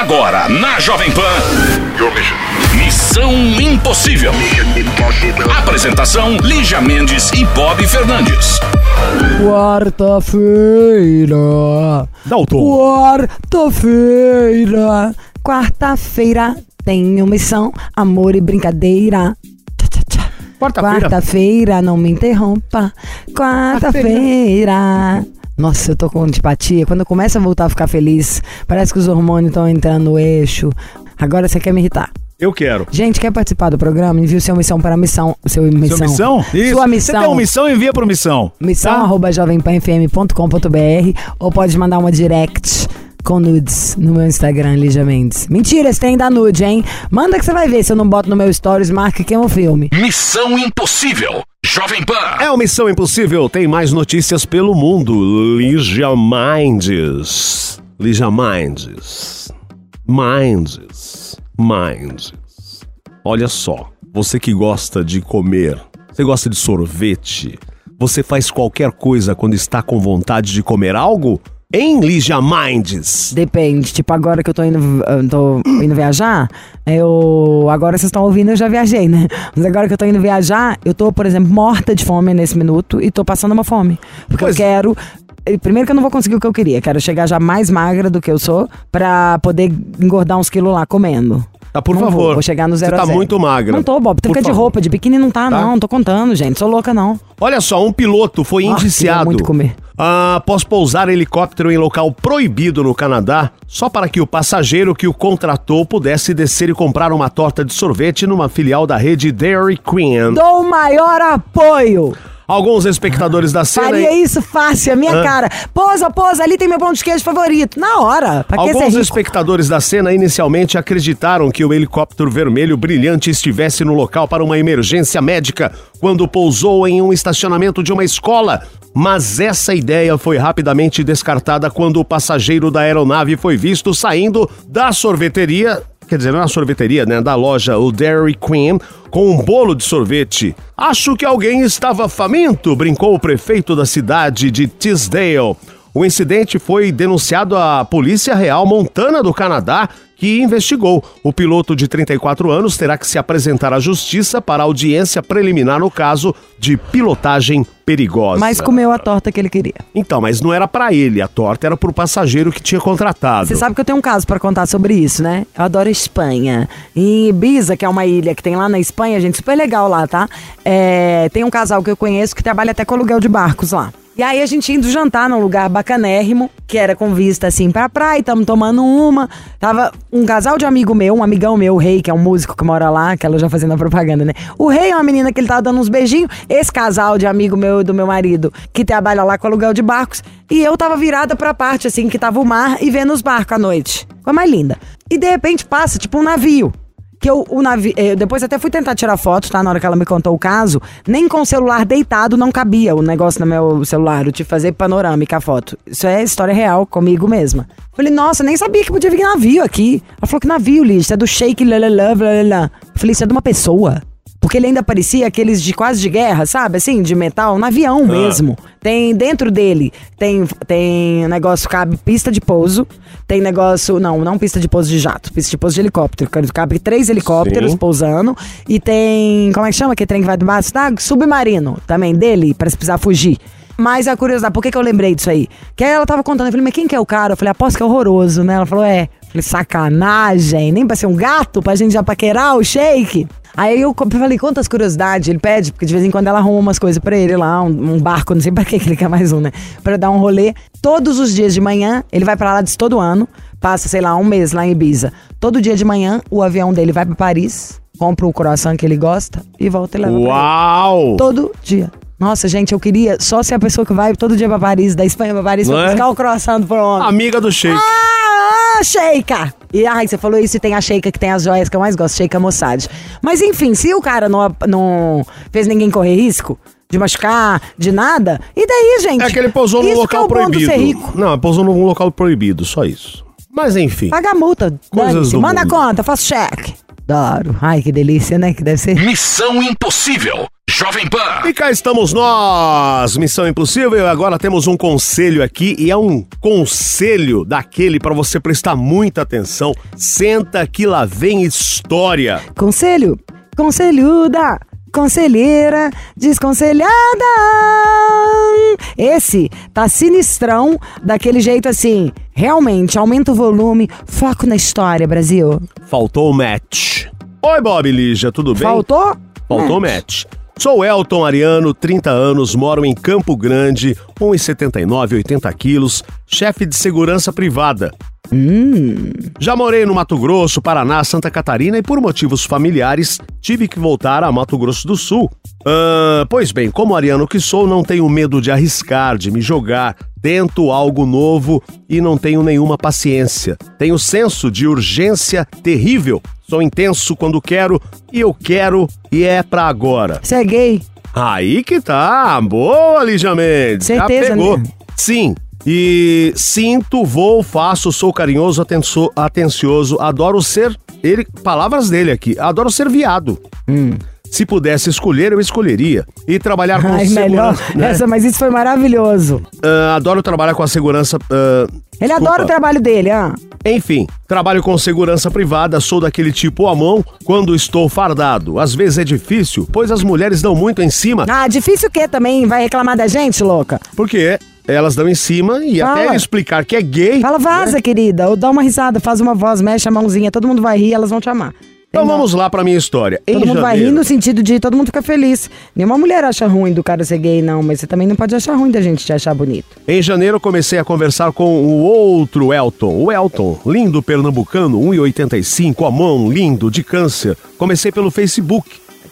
Agora, na Jovem Pan. Missão Impossível. Apresentação: Lígia Mendes e Bob Fernandes. Quarta-feira. Tom. Quarta-feira. Quarta-feira tenho missão, amor e brincadeira. Quarta-feira. Quarta-feira, não me interrompa. Quarta-feira. Nossa, eu tô com antipatia. Quando eu começo a voltar a ficar feliz, parece que os hormônios estão entrando no eixo. Agora você quer me irritar. Eu quero. Gente, quer participar do programa? Envie sua missão para a missão. Seu missão. Sua missão? Isso. Sua Você missão. tem uma missão, envia pro missão. Missão Tá? arroba jovempanfm.com.br ou pode mandar uma direct com nudes no meu Instagram, Lígia Mendes. Mentira, você tem da nude, hein? Manda que você vai ver se eu não boto no meu stories, marca quem é o filme. Missão Impossível. Jovem Pan. É o Missão Impossível, tem mais notícias pelo mundo. Lígia Minds. Lígia Minds. Minds. Minds. Olha só, você que gosta de comer, você gosta de sorvete, você faz qualquer coisa quando está com vontade de comer algo? Em Lígia Minds. Depende, tipo, agora que eu tô indo, tô indo viajar, eu. Agora vocês estão ouvindo, eu já viajei, né? Mas agora que eu tô indo viajar, eu tô, por exemplo, morta de fome nesse minuto e tô passando uma fome. Porque Pois- eu quero. eh, Primeiro que eu não vou conseguir o que eu queria, quero chegar já mais magra do que eu sou pra poder engordar uns quilos lá comendo. Tá, por Não favor. Vou, vou chegar no zero Você tá zero. muito magra. Não tô, Bob. Tu fica de favor. roupa, de biquíni não tá, Tá. não. Tô contando, gente. Sou louca, não. Olha só, um piloto foi Ah, indiciado muito comer. Ah, após pousar helicóptero em local proibido no Canadá, só para que o passageiro que o contratou pudesse descer e comprar uma torta de sorvete numa filial da rede Dairy Queen. Dou maior apoio. Alguns espectadores da cena. Faria isso fácil, a minha cara. Pousa, pousa, ali tem meu pão de queijo favorito. Na hora. Pra que ser Alguns espectadores da cena inicialmente acreditaram que o helicóptero vermelho brilhante estivesse no local para uma emergência médica quando pousou em um estacionamento de uma escola. Mas essa ideia foi rapidamente descartada quando o passageiro da aeronave foi visto saindo da sorveteria. Quer dizer, não é sorveteria, né? Da loja, o Dairy Queen, com um bolo de sorvete. Acho que alguém estava faminto, brincou o prefeito da cidade de Tisdale. O incidente foi denunciado à Polícia Real Montana do Canadá, que investigou. O piloto de 34 anos terá que se apresentar à justiça para audiência preliminar no caso de pilotagem perigosa. Mas comeu a torta que ele queria. Então, mas não era pra ele, a torta era pro passageiro que tinha contratado. Você sabe que eu tenho um caso pra contar sobre isso, né? Eu adoro Espanha. Em Ibiza, que é uma ilha que tem lá na Espanha, gente, super legal lá, tá? É, tem um casal que eu conheço que trabalha até com aluguel de barcos lá. E aí a gente indo jantar num lugar bacanérrimo, que era com vista assim pra praia, tamo tomando uma. Tava um casal de amigo meu, um amigão meu, o Rei, que é um músico que mora lá, aquela já fazendo a propaganda, né? O Rei é uma menina que ele tava dando uns beijinhos. Esse casal de amigo meu do meu marido, que trabalha lá com aluguel de barcos. E eu tava virada pra parte, assim, que tava o mar e vendo os barcos à noite. Coisa mais linda. E de repente passa, tipo, um navio. Que eu, o navio. Eu depois até fui tentar tirar foto, tá? Na hora que ela me contou o caso. Nem com o celular deitado não cabia o negócio no meu celular. Tive que fazer panorâmica a foto. Isso é história real comigo mesma. Falei, nossa, nem sabia que podia vir navio aqui. Ela falou que navio, Liz, é do shake, lalala, lalala. Eu falei, isso é de uma pessoa. Porque ele ainda parecia aqueles de quase de guerra, sabe? Assim, de metal, um avião mesmo. Tem dentro dele, tem, tem negócio, cabe pista de pouso, tem negócio, não, não pista de pouso de jato, pista de pouso de helicóptero. Cabe três helicópteros Sim. pousando. E tem, como é que chama aquele trem que vai debaixo d'água? Submarino também dele, pra se precisar fugir. Mas a curiosidade, por que, que eu lembrei disso aí? Que aí ela tava contando, eu falei, mas quem que é o cara? Eu falei, aposto que é horroroso, né? Ela falou, é. Eu falei, sacanagem, nem pra ser um gato, pra gente já paquerar o shake. Aí eu falei, quantas curiosidades ele pede, porque de vez em quando ela arruma umas coisas pra ele lá, um, um barco, não sei pra que ele quer mais um, né? Pra dar um rolê. Todos os dias de manhã, ele vai pra lá diz todo ano, passa, sei lá, um mês lá em Ibiza. Todo dia de manhã, o avião dele vai pra Paris, compra o croissant que ele gosta e volta e leva. Uau! Todo dia. Nossa, gente, eu queria só ser a pessoa que vai todo dia pra Paris, da Espanha pra Paris, Não pra é? buscar o croissant pro homem. Amiga do Sheik. Ah, ah, Sheika! E ai, você falou isso e tem a Sheika que tem as joias que eu mais gosto, Sheika Mossad. Mas enfim, se o cara não, não fez ninguém correr risco de machucar, de nada, e daí, gente? É que ele pousou num Isso local é proibido. ser rico. Não, pousou num local proibido, só isso. Mas enfim. Paga a multa. Coisas Manda a mundo. conta, faço cheque. Adoro. Ai, que delícia, né? Que deve ser. Missão Impossível. Jovem Pan. E cá estamos nós, Missão Impossível. Agora temos um conselho aqui e é um conselho daquele para você prestar muita atenção. Senta que lá vem história. Conselho, conselhuda, conselheira, desconselhada. Esse tá sinistrão, daquele jeito assim. Realmente, aumenta o volume, foco na história, Brasil. Faltou o match. Oi, Bob Lígia, tudo bem? Faltou? Faltou o match. Sou Elton Ariano, 30 anos, moro em Campo Grande, 1,79, 80 quilos, chefe de segurança privada. Já morei no Mato Grosso, Paraná, Santa Catarina e por motivos familiares tive que voltar a Mato Grosso do Sul. Ah, pois bem, como ariano que sou, não tenho medo de arriscar, de me jogar, tento algo novo e não tenho nenhuma paciência. Tenho senso de urgência terrível. Sou intenso quando quero e eu quero e é pra agora. Você é gay? Aí que tá. Boa, Lígia Mendes. Já Certeza, pegou. né? Sim. E sinto, vou, faço, sou carinhoso, atencioso, adoro ser. Ele, palavras dele aqui, adoro ser viado. Se pudesse escolher, eu escolheria. E trabalhar com. Ai, melhor. segurança. né? Essa, mas isso foi maravilhoso. Ah, adoro trabalhar com a segurança. ah, Ele desculpa. adora o trabalho dele, ah. Enfim, trabalho com segurança privada, sou daquele tipo à mão quando estou fardado. Às vezes é difícil, pois as mulheres dão muito em cima, Ah, difícil o quê também? Vai reclamar da gente, louca? porque elas dão em cima e Fala. até explicar que é gay. Fala, vaza, querida. Ou dá uma risada, faz uma voz, mexe a mãozinha. Todo mundo vai rir, elas vão te amar. Então vamos lá pra minha história. Todo em mundo vai janeiro, rir no sentido de todo mundo fica feliz. Nenhuma mulher acha ruim do cara ser gay, não, mas você também não pode achar ruim da gente te achar bonito. Em janeiro comecei a conversar com o outro Elton. O Elton, lindo pernambucano, 1,85, a mão, lindo, de câncer. Comecei pelo Facebook.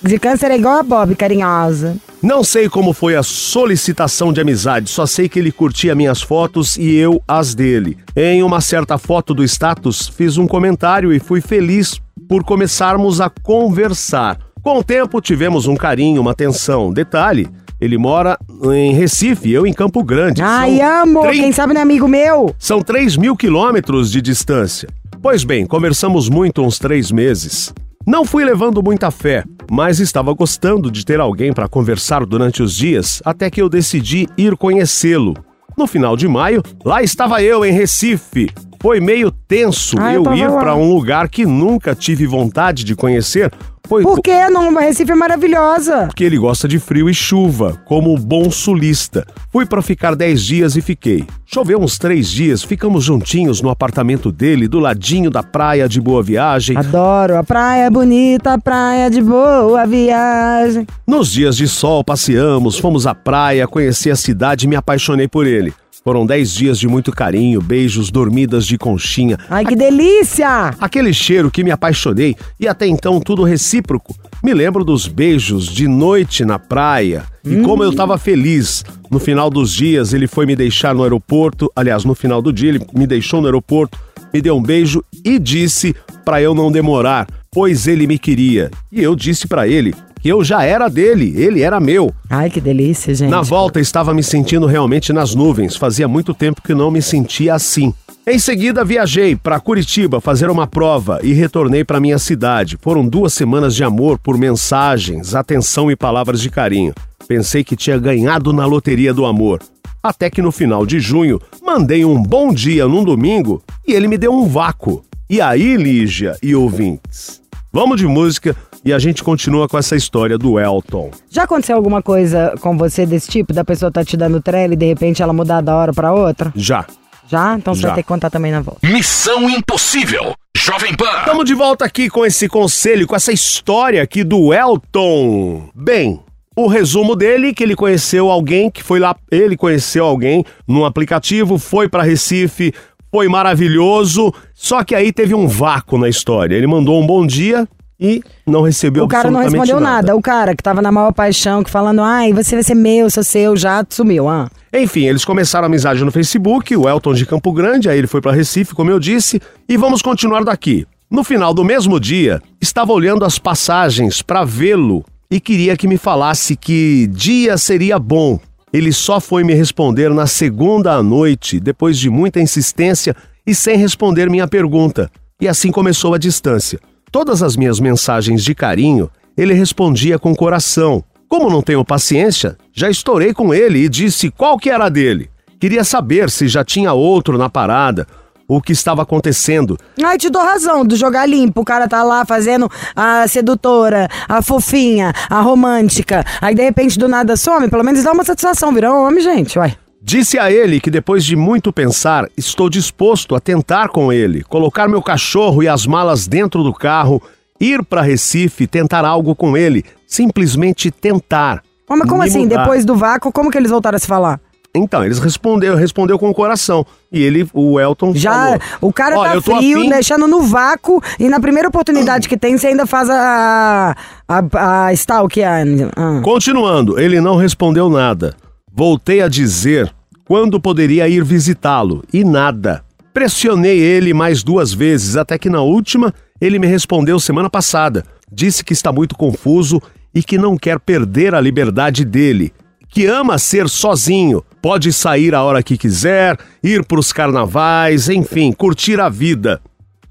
De câncer é igual a Bob, carinhosa. Não sei como foi a solicitação de amizade, só sei que ele curtia minhas fotos e eu as dele. Em uma certa foto do status, fiz um comentário e fui feliz por começarmos a conversar. Com o tempo, tivemos um carinho, uma atenção. Detalhe, ele mora em Recife, eu em Campo Grande. Ai, São amo! 30 Quem sabe não é amigo meu? são 3 mil quilômetros de distância. Pois bem, conversamos muito uns três meses. Não fui levando muita fé, mas estava gostando de ter alguém para conversar durante os dias, até que eu decidi ir conhecê-lo. No final de maio, lá estava eu em Recife. Foi meio tenso Ah, eu eu ir para um lugar que nunca tive vontade de conhecer, pois Por que não? Recife é maravilhosa. porque ele gosta de frio e chuva, como bom sulista. Fui para ficar 10 dias e fiquei. Choveu uns três dias, ficamos juntinhos no apartamento dele, do ladinho da praia de Boa Viagem. Adoro. A praia é bonita, a praia de boa viagem. Nos dias de sol, passeamos, fomos à praia, conheci a cidade e me apaixonei por ele. Foram 10 dias de muito carinho, beijos, dormidas de conchinha. Ai, que delícia! Aquele cheiro que me apaixonei e até então tudo recíproco. Me lembro dos beijos de noite na praia e como eu tava feliz. No final dos dias, ele foi me deixar no aeroporto. Aliás, no final do dia, ele me deixou no aeroporto, me deu um beijo e disse para eu não demorar, pois ele me queria. E eu disse para ele que eu já era dele, ele era meu. Ai, que delícia, gente. Na volta estava me sentindo realmente nas nuvens. Fazia muito tempo que não me sentia assim. Em seguida viajei para Curitiba fazer uma prova e retornei para minha cidade. Foram duas semanas de amor por mensagens, atenção e palavras de carinho. Pensei que tinha ganhado na loteria do amor. Até que no final de junho mandei um bom dia num domingo e ele me deu um vácuo. E aí, Lígia e ouvintes? Vamos de música e a gente continua com essa história do Elton. Já aconteceu alguma coisa com você desse tipo? Da pessoa tá te dando trela e de repente ela mudar da hora pra outra? Já. Já? Então você Já. vai ter que contar também na volta. Missão Impossível. Jovem Pan. Estamos de volta aqui com esse conselho, com essa história aqui do Elton. Bem, o resumo dele que ele conheceu alguém que foi lá, ele conheceu alguém num aplicativo, foi para Recife, foi maravilhoso, só que aí teve um vácuo na história. Ele mandou um bom dia e não recebeu O cara não respondeu nada. O cara que tava na maior paixão, que falando, ai, você vai ser meu, sou seu, já sumiu, ah. Enfim, eles começaram a amizade no Facebook, o Elton de Campo Grande, aí ele foi para Recife, como eu disse, e vamos continuar daqui. No final do mesmo dia, estava olhando as passagens para vê-lo e queria que me falasse que dia seria bom. Ele só foi me responder na segunda à noite, depois de muita insistência e sem responder minha pergunta. E assim começou a distância. Todas as minhas mensagens de carinho, ele respondia com coração. Como não tenho paciência, já estourei com ele e disse qual que era dele. Queria saber se já tinha outro na parada, o que estava acontecendo. Ai, te dou razão do jogar limpo. O cara tá lá fazendo a sedutora, a fofinha, a romântica. Aí de repente do nada some, pelo menos dá uma satisfação. Virou homem, gente, uai. Disse a ele que depois de muito pensar, estou disposto a tentar com ele, colocar meu cachorro e as malas dentro do carro, ir para Recife, tentar algo com ele, simplesmente tentar. Ô, Mas como assim? mudar. Depois do vácuo, como que eles voltaram a se falar? Então, eles respondeu, respondeu com o coração. E ele, o Elton Já, falou, o cara "Olha, tá eu tô frio, afim- deixando no vácuo, e na primeira oportunidade que tem, você ainda faz a. a, a stalk. A, a- Continuando, ele não respondeu nada. Voltei a dizer quando poderia ir visitá-lo e nada. Pressionei ele mais duas vezes, até que na última ele me respondeu semana passada. Disse que está muito confuso e que não quer perder a liberdade dele. Que ama ser sozinho, pode sair a hora que quiser, ir para os carnavais, enfim, curtir a vida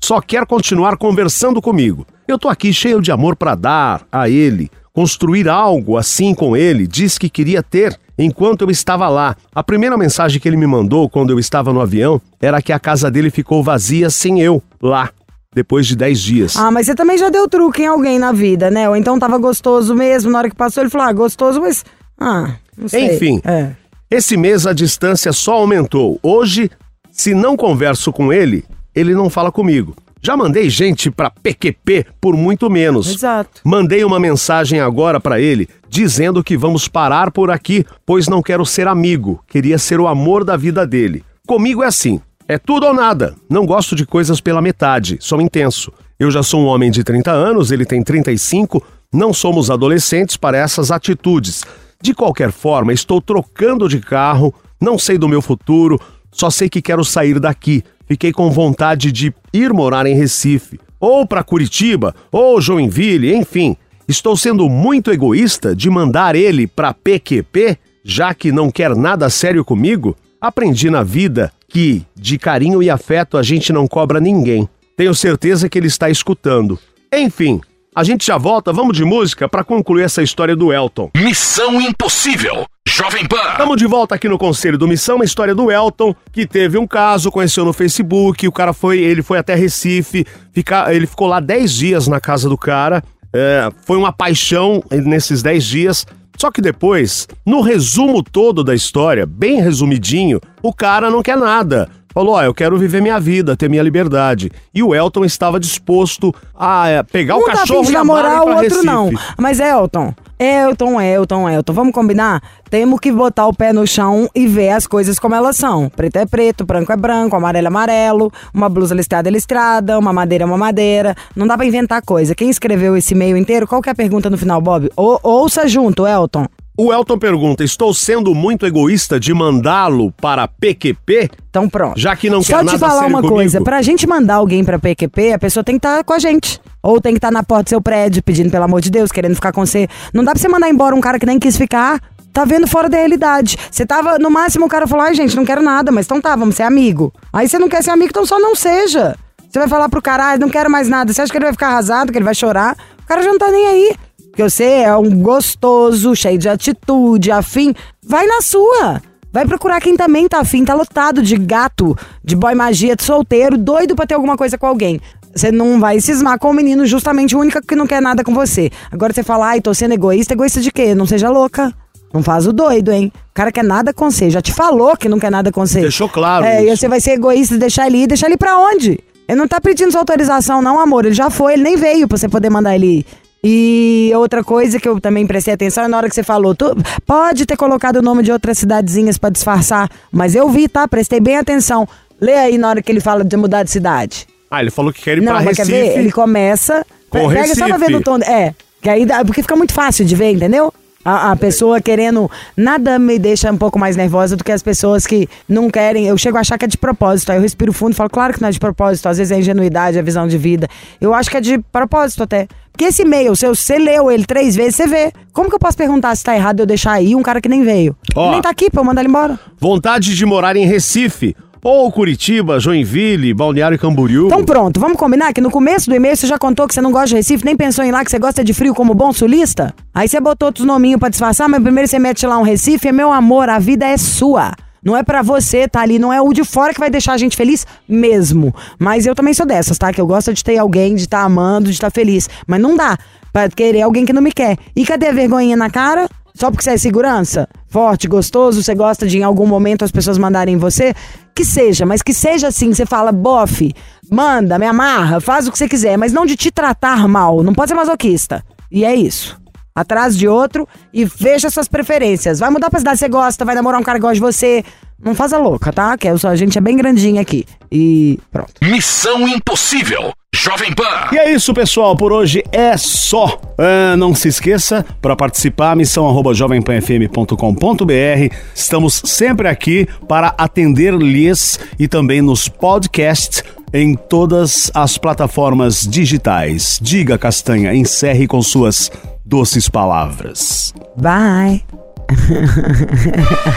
só quer continuar conversando comigo. Eu tô aqui cheio de amor para dar a ele, construir algo assim com ele, diz que queria ter enquanto eu estava lá. A primeira mensagem que ele me mandou quando eu estava no avião era que a casa dele ficou vazia sem eu lá, depois de 10 dias. Ah, mas você também já deu truque em alguém na vida, né? Ou então tava gostoso mesmo, na hora que passou, ele falou, ah, gostoso, mas. Ah, não sei. Enfim. É. Esse mês a distância só aumentou. Hoje, se não converso com ele, ele não fala comigo. Já mandei gente pra PQP por muito menos. Exato. Mandei uma mensagem agora pra ele dizendo que vamos parar por aqui, pois não quero ser amigo, queria ser o amor da vida dele. Comigo é assim, é tudo ou nada. Não gosto de coisas pela metade, sou intenso. Eu já sou um homem de 30 anos, ele tem 35, não somos adolescentes para essas atitudes. De qualquer forma, estou trocando de carro, não sei do meu futuro, só sei que quero sair daqui. Fiquei com vontade de ir morar em Recife, ou para Curitiba, ou Joinville, enfim. Estou sendo muito egoísta de mandar ele para PQP, já que não quer nada sério comigo? Aprendi na vida que de carinho e afeto a gente não cobra ninguém. Tenho certeza que ele está escutando. Enfim, a gente já volta, vamos de música para concluir essa história do Elton. Missão Impossível. Jovem Pan. Estamos de volta aqui no Conselho do Missão, uma história do Elton, que teve um caso, conheceu no Facebook, o cara foi, ele foi até Recife, fica, ele ficou lá 10 dias na casa do cara, é, foi uma paixão nesses 10 dias, só que depois, no resumo todo da história, bem resumidinho, o cara não quer nada. Falou, ó, eu quero viver minha vida, ter minha liberdade. E o Elton estava disposto a é, pegar Um o tá cachorro de e namorar, o outro Recife. não. Mas Elton, Elton, Elton, Elton, vamos combinar? Temos que botar o pé no chão e ver as coisas como elas são. Preto é preto, branco é branco, amarelo é amarelo, uma blusa listrada é listrada, uma madeira é uma madeira. Não dá pra inventar coisa. Quem escreveu esse e-mail inteiro, qual que é a pergunta no final, Bob? Ou, ouça junto, Elton. O Elton pergunta: estou sendo muito egoísta de mandá-lo para PQP? Então pronto. Já que não Só quer te nada falar sério uma comigo. coisa, pra gente mandar alguém pra PQP, a pessoa tem que estar com a gente. Ou tem que estar na porta do seu prédio, pedindo pelo amor de Deus, querendo ficar com você. Não dá pra você mandar embora um cara que nem quis ficar. Tá vendo fora da realidade. Você tava, no máximo, o cara falou, ai gente, não quero nada, mas então tá, vamos ser amigo. Aí você não quer ser amigo, então só não seja. Você vai falar pro cara, ah, não quero mais nada. Você acha que ele vai ficar arrasado, que ele vai chorar? O cara já não tá nem aí. Porque você é um gostoso, cheio de atitude, afim. Vai na sua. Vai procurar quem também tá afim, tá lotado de gato, de boy magia, de solteiro, doido pra ter alguma coisa com alguém. Você não vai cismar com o menino, justamente o único que não quer nada com você. Agora você fala, ai, tô sendo egoísta, egoísta de quê? Não seja louca. Não faz o doido, hein? O cara quer nada com você, já te falou que não quer nada com você. Deixou claro É, e isso. você vai ser egoísta e deixar ele ir, deixar ele pra onde? Ele não tá pedindo sua autorização, não, amor. Ele já foi, ele nem veio pra você poder mandar ele ir. E outra coisa que eu também prestei atenção é na hora que você falou, tu pode ter colocado o nome de outras cidadezinhas pra disfarçar, mas eu vi, tá? Prestei bem atenção. Lê aí na hora que ele fala de mudar de cidade. Ah, ele falou que quer ir não, pra mas Recife. quer ver? Ele começa. Com pega só pra ver Recife. no tom. É, que aí dá, porque fica muito fácil de ver, entendeu? A, a pessoa querendo. Nada me deixa um pouco mais nervosa do que as pessoas que não querem. Eu chego a achar que é de propósito. Aí eu respiro fundo e falo, claro que não é de propósito. Às vezes é ingenuidade, é visão de vida. Eu acho que é de propósito até. Porque esse e-mail, se você leu ele três vezes, você vê. Como que eu posso perguntar se tá errado eu deixar aí um cara que nem veio? Ó. Nem tá aqui pra eu mandar ele embora. Vontade de morar em Recife. Ou Curitiba, Joinville, Balneário Camboriú. Então pronto, vamos combinar que no começo do e-mail você já contou que você não gosta de Recife, nem pensou em lá que você gosta de frio como bom sulista? Aí você botou outros nominhos pra disfarçar, mas primeiro você mete lá um Recife, é meu amor, a vida é sua. Não é pra você tá ali, não é o de fora que vai deixar a gente feliz mesmo. Mas eu também sou dessas, tá? Que eu gosto de ter alguém, de estar tá amando, de estar tá feliz. Mas não dá pra querer alguém que não me quer. E cadê a vergonhinha na cara? Só porque você é segurança? Forte, gostoso, você gosta de em algum momento as pessoas mandarem você? Que seja, mas que seja assim, você fala, bofe, manda, me amarra, faz o que você quiser, mas não de te tratar mal, não pode ser masoquista. E é isso atrás de outro e veja suas preferências. Vai mudar pra cidade que você gosta, vai namorar um cara que gosta de você. Não faz a louca, tá? Que a gente é bem grandinha aqui. E pronto. Missão Impossível. Jovem Pan. E é isso, pessoal. Por hoje é só. Uh, não se esqueça, para participar, missão arroba jovempanfm.com.br. Estamos sempre aqui para atender-lhes e também nos podcasts em todas as plataformas digitais. Diga, Castanha, encerre com suas doces palavras. Bye.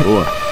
Boa.